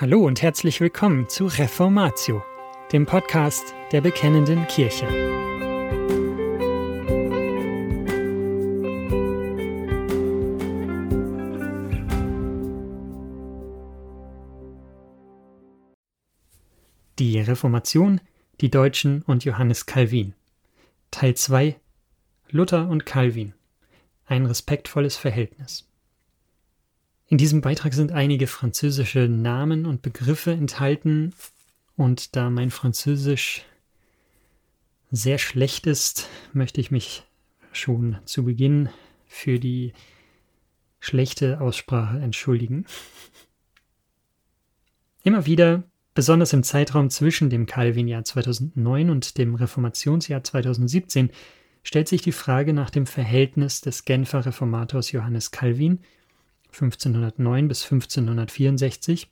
Hallo und herzlich willkommen zu Reformatio, dem Podcast der Bekennenden Kirche. Die Reformation, die Deutschen und Johannes Calvin. Teil 2 Luther und Calvin. Ein respektvolles Verhältnis. In diesem Beitrag sind einige französische Namen und Begriffe enthalten und da mein Französisch sehr schlecht ist, möchte ich mich schon zu Beginn für die schlechte Aussprache entschuldigen. Immer wieder, besonders im Zeitraum zwischen dem Calvin-Jahr 2009 und dem Reformationsjahr 2017, stellt sich die Frage nach dem Verhältnis des Genfer Reformators Johannes Calvin 1509 bis 1564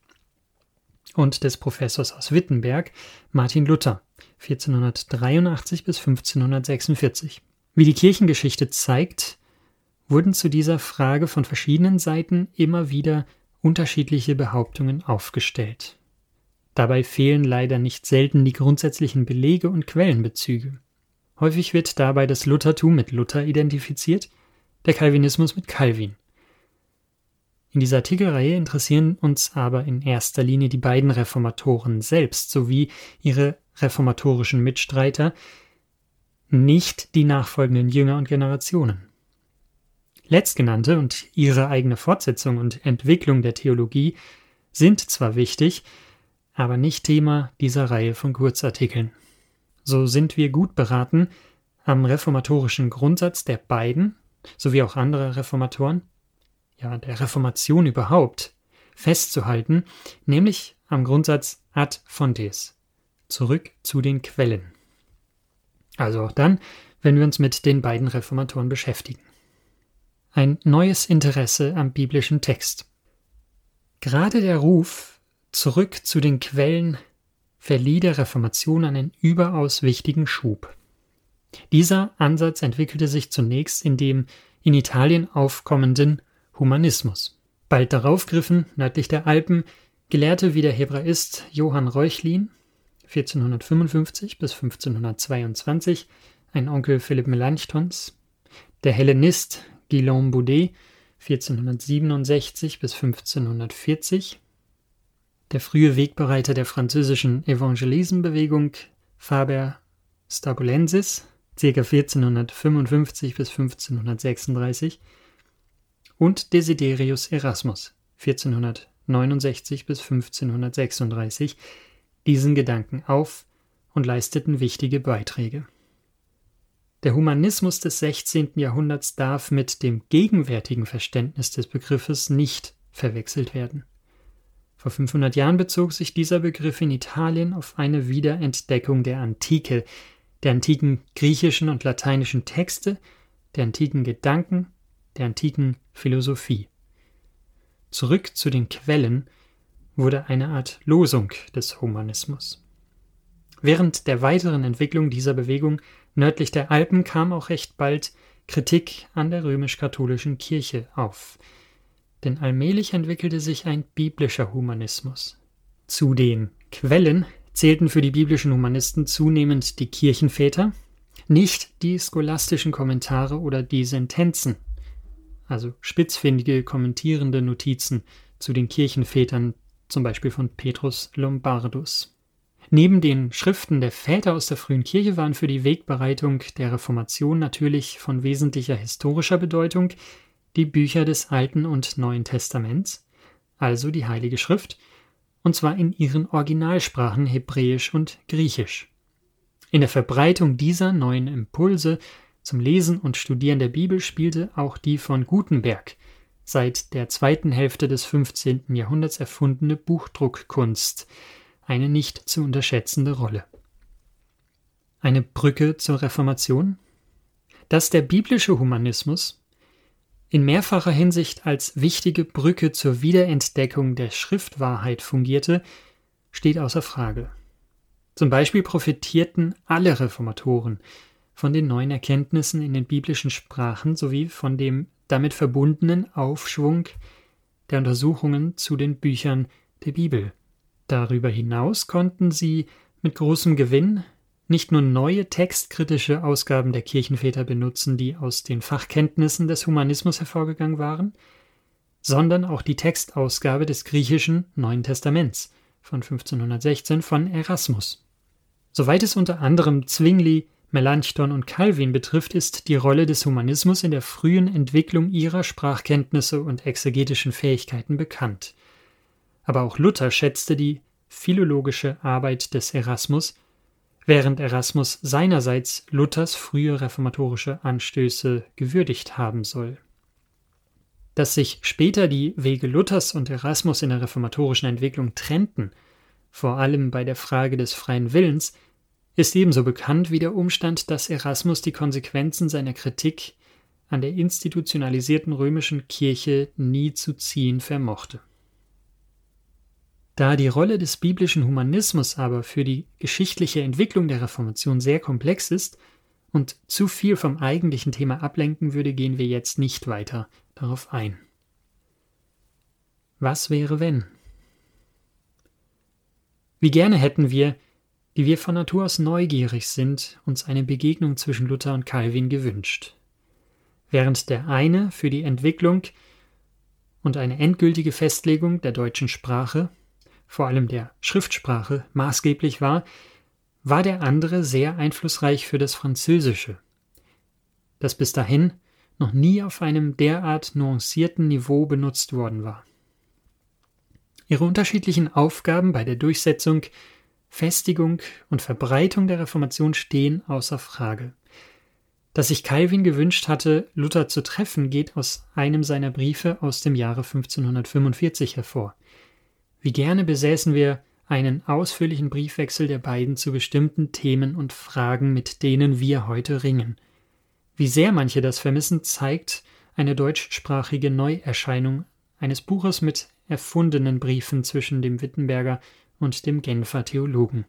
und des Professors aus Wittenberg Martin Luther 1483 bis 1546. Wie die Kirchengeschichte zeigt, wurden zu dieser Frage von verschiedenen Seiten immer wieder unterschiedliche Behauptungen aufgestellt. Dabei fehlen leider nicht selten die grundsätzlichen Belege und Quellenbezüge. Häufig wird dabei das Luthertum mit Luther identifiziert, der Calvinismus mit Calvin. In dieser Artikelreihe interessieren uns aber in erster Linie die beiden Reformatoren selbst sowie ihre reformatorischen Mitstreiter, nicht die nachfolgenden Jünger und Generationen. Letztgenannte und ihre eigene Fortsetzung und Entwicklung der Theologie sind zwar wichtig, aber nicht Thema dieser Reihe von Kurzartikeln. So sind wir gut beraten, am reformatorischen Grundsatz der beiden sowie auch anderer Reformatoren ja, der Reformation überhaupt festzuhalten, nämlich am Grundsatz ad fontes, zurück zu den Quellen. Also auch dann, wenn wir uns mit den beiden Reformatoren beschäftigen. Ein neues Interesse am biblischen Text. Gerade der Ruf zurück zu den Quellen verlieh der Reformation einen überaus wichtigen Schub. Dieser Ansatz entwickelte sich zunächst in dem in Italien aufkommenden Humanismus. Bald darauf griffen, nördlich der Alpen, Gelehrte wie der Hebraist Johann Reuchlin 1455 bis 1522, ein Onkel Philipp Melanchthons, der Hellenist Guillaume Boudet 1467 bis 1540, der frühe Wegbereiter der französischen Evangelismenbewegung Faber Stabulensis ca. 1455 bis 1536 und Desiderius Erasmus 1469 bis 1536 diesen Gedanken auf und leisteten wichtige Beiträge. Der Humanismus des 16. Jahrhunderts darf mit dem gegenwärtigen Verständnis des Begriffes nicht verwechselt werden. Vor 500 Jahren bezog sich dieser Begriff in Italien auf eine Wiederentdeckung der Antike, der antiken griechischen und lateinischen Texte, der antiken Gedanken der antiken Philosophie. Zurück zu den Quellen wurde eine Art Losung des Humanismus. Während der weiteren Entwicklung dieser Bewegung nördlich der Alpen kam auch recht bald Kritik an der römisch-katholischen Kirche auf, denn allmählich entwickelte sich ein biblischer Humanismus. Zu den Quellen zählten für die biblischen Humanisten zunehmend die Kirchenväter, nicht die scholastischen Kommentare oder die Sentenzen also spitzfindige kommentierende Notizen zu den Kirchenvätern, zum Beispiel von Petrus Lombardus. Neben den Schriften der Väter aus der frühen Kirche waren für die Wegbereitung der Reformation natürlich von wesentlicher historischer Bedeutung die Bücher des Alten und Neuen Testaments, also die Heilige Schrift, und zwar in ihren Originalsprachen Hebräisch und Griechisch. In der Verbreitung dieser neuen Impulse zum Lesen und Studieren der Bibel spielte auch die von Gutenberg seit der zweiten Hälfte des 15. Jahrhunderts erfundene Buchdruckkunst eine nicht zu unterschätzende Rolle. Eine Brücke zur Reformation? Dass der biblische Humanismus in mehrfacher Hinsicht als wichtige Brücke zur Wiederentdeckung der Schriftwahrheit fungierte, steht außer Frage. Zum Beispiel profitierten alle Reformatoren von den neuen Erkenntnissen in den biblischen Sprachen sowie von dem damit verbundenen Aufschwung der Untersuchungen zu den Büchern der Bibel. Darüber hinaus konnten sie mit großem Gewinn nicht nur neue textkritische Ausgaben der Kirchenväter benutzen, die aus den Fachkenntnissen des Humanismus hervorgegangen waren, sondern auch die Textausgabe des griechischen Neuen Testaments von 1516 von Erasmus. Soweit es unter anderem Zwingli, Melanchthon und Calvin betrifft, ist die Rolle des Humanismus in der frühen Entwicklung ihrer Sprachkenntnisse und exegetischen Fähigkeiten bekannt. Aber auch Luther schätzte die philologische Arbeit des Erasmus, während Erasmus seinerseits Luthers frühe reformatorische Anstöße gewürdigt haben soll. Dass sich später die Wege Luthers und Erasmus in der reformatorischen Entwicklung trennten, vor allem bei der Frage des freien Willens, ist ebenso bekannt wie der Umstand, dass Erasmus die Konsequenzen seiner Kritik an der institutionalisierten römischen Kirche nie zu ziehen vermochte. Da die Rolle des biblischen Humanismus aber für die geschichtliche Entwicklung der Reformation sehr komplex ist und zu viel vom eigentlichen Thema ablenken würde, gehen wir jetzt nicht weiter darauf ein. Was wäre wenn? Wie gerne hätten wir, die wir von Natur aus neugierig sind, uns eine Begegnung zwischen Luther und Calvin gewünscht. Während der eine für die Entwicklung und eine endgültige Festlegung der deutschen Sprache, vor allem der Schriftsprache, maßgeblich war, war der andere sehr einflussreich für das Französische, das bis dahin noch nie auf einem derart nuancierten Niveau benutzt worden war. Ihre unterschiedlichen Aufgaben bei der Durchsetzung Festigung und Verbreitung der Reformation stehen außer Frage. Dass sich Calvin gewünscht hatte, Luther zu treffen, geht aus einem seiner Briefe aus dem Jahre 1545 hervor. Wie gerne besäßen wir einen ausführlichen Briefwechsel der beiden zu bestimmten Themen und Fragen, mit denen wir heute ringen. Wie sehr manche das vermissen, zeigt eine deutschsprachige Neuerscheinung eines Buches mit erfundenen Briefen zwischen dem Wittenberger und dem Genfer Theologen.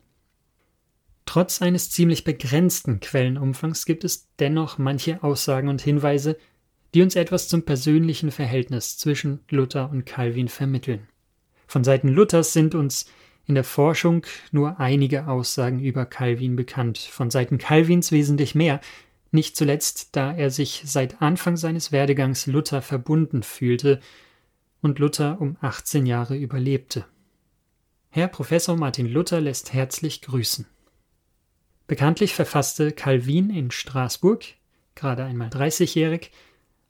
Trotz eines ziemlich begrenzten Quellenumfangs gibt es dennoch manche Aussagen und Hinweise, die uns etwas zum persönlichen Verhältnis zwischen Luther und Calvin vermitteln. Von Seiten Luthers sind uns in der Forschung nur einige Aussagen über Calvin bekannt, von Seiten Calvins wesentlich mehr, nicht zuletzt, da er sich seit Anfang seines Werdegangs Luther verbunden fühlte und Luther um 18 Jahre überlebte. Herr Professor Martin Luther lässt herzlich grüßen. Bekanntlich verfasste Calvin in Straßburg, gerade einmal 30-jährig,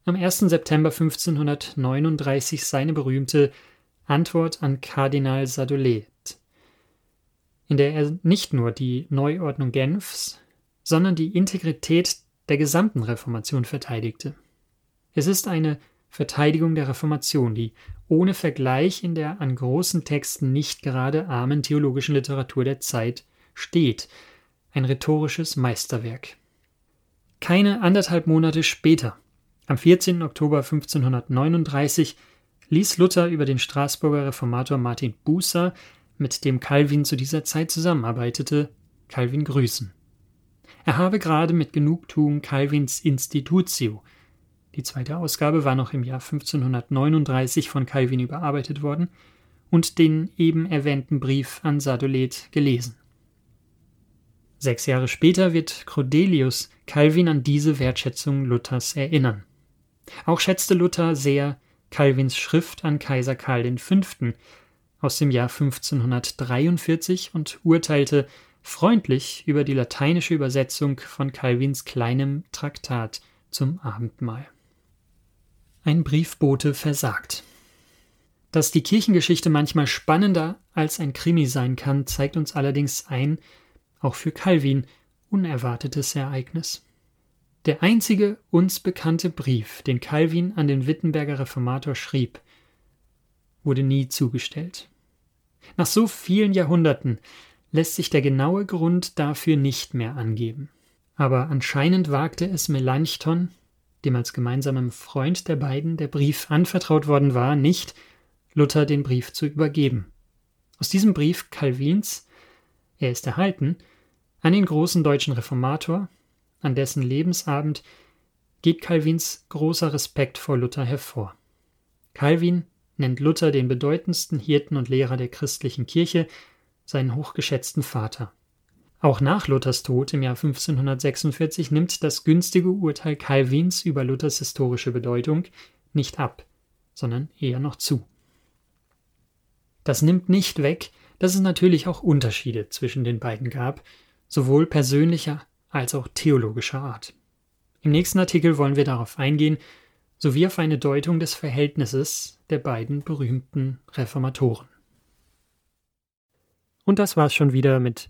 am 1. September 1539 seine berühmte Antwort an Kardinal Sadolet, in der er nicht nur die Neuordnung Genfs, sondern die Integrität der gesamten Reformation verteidigte. Es ist eine Verteidigung der Reformation, die ohne Vergleich in der an großen Texten nicht gerade armen theologischen Literatur der Zeit steht, ein rhetorisches Meisterwerk. Keine anderthalb Monate später, am 14. Oktober 1539, ließ Luther über den Straßburger Reformator Martin Bucer, mit dem Calvin zu dieser Zeit zusammenarbeitete, Calvin grüßen. Er habe gerade mit Genugtuung Calvins Institutio, die zweite Ausgabe war noch im Jahr 1539 von Calvin überarbeitet worden und den eben erwähnten Brief an Sadolet gelesen. Sechs Jahre später wird Crodelius Calvin an diese Wertschätzung Luthers erinnern. Auch schätzte Luther sehr Calvins Schrift an Kaiser Karl V. aus dem Jahr 1543 und urteilte freundlich über die lateinische Übersetzung von Calvins kleinem Traktat zum Abendmahl ein Briefbote versagt. Dass die Kirchengeschichte manchmal spannender als ein Krimi sein kann, zeigt uns allerdings ein, auch für Calvin, unerwartetes Ereignis. Der einzige uns bekannte Brief, den Calvin an den Wittenberger Reformator schrieb, wurde nie zugestellt. Nach so vielen Jahrhunderten lässt sich der genaue Grund dafür nicht mehr angeben. Aber anscheinend wagte es Melanchthon, dem als gemeinsamem Freund der beiden der Brief anvertraut worden war, nicht, Luther den Brief zu übergeben. Aus diesem Brief Calvins, er ist erhalten, an den großen deutschen Reformator, an dessen Lebensabend geht Calvins großer Respekt vor Luther hervor. Calvin nennt Luther den bedeutendsten Hirten und Lehrer der christlichen Kirche, seinen hochgeschätzten Vater. Auch nach Luthers Tod im Jahr 1546 nimmt das günstige Urteil Calvins über Luthers historische Bedeutung nicht ab, sondern eher noch zu. Das nimmt nicht weg, dass es natürlich auch Unterschiede zwischen den beiden gab, sowohl persönlicher als auch theologischer Art. Im nächsten Artikel wollen wir darauf eingehen, sowie auf eine Deutung des Verhältnisses der beiden berühmten Reformatoren. Und das war's schon wieder mit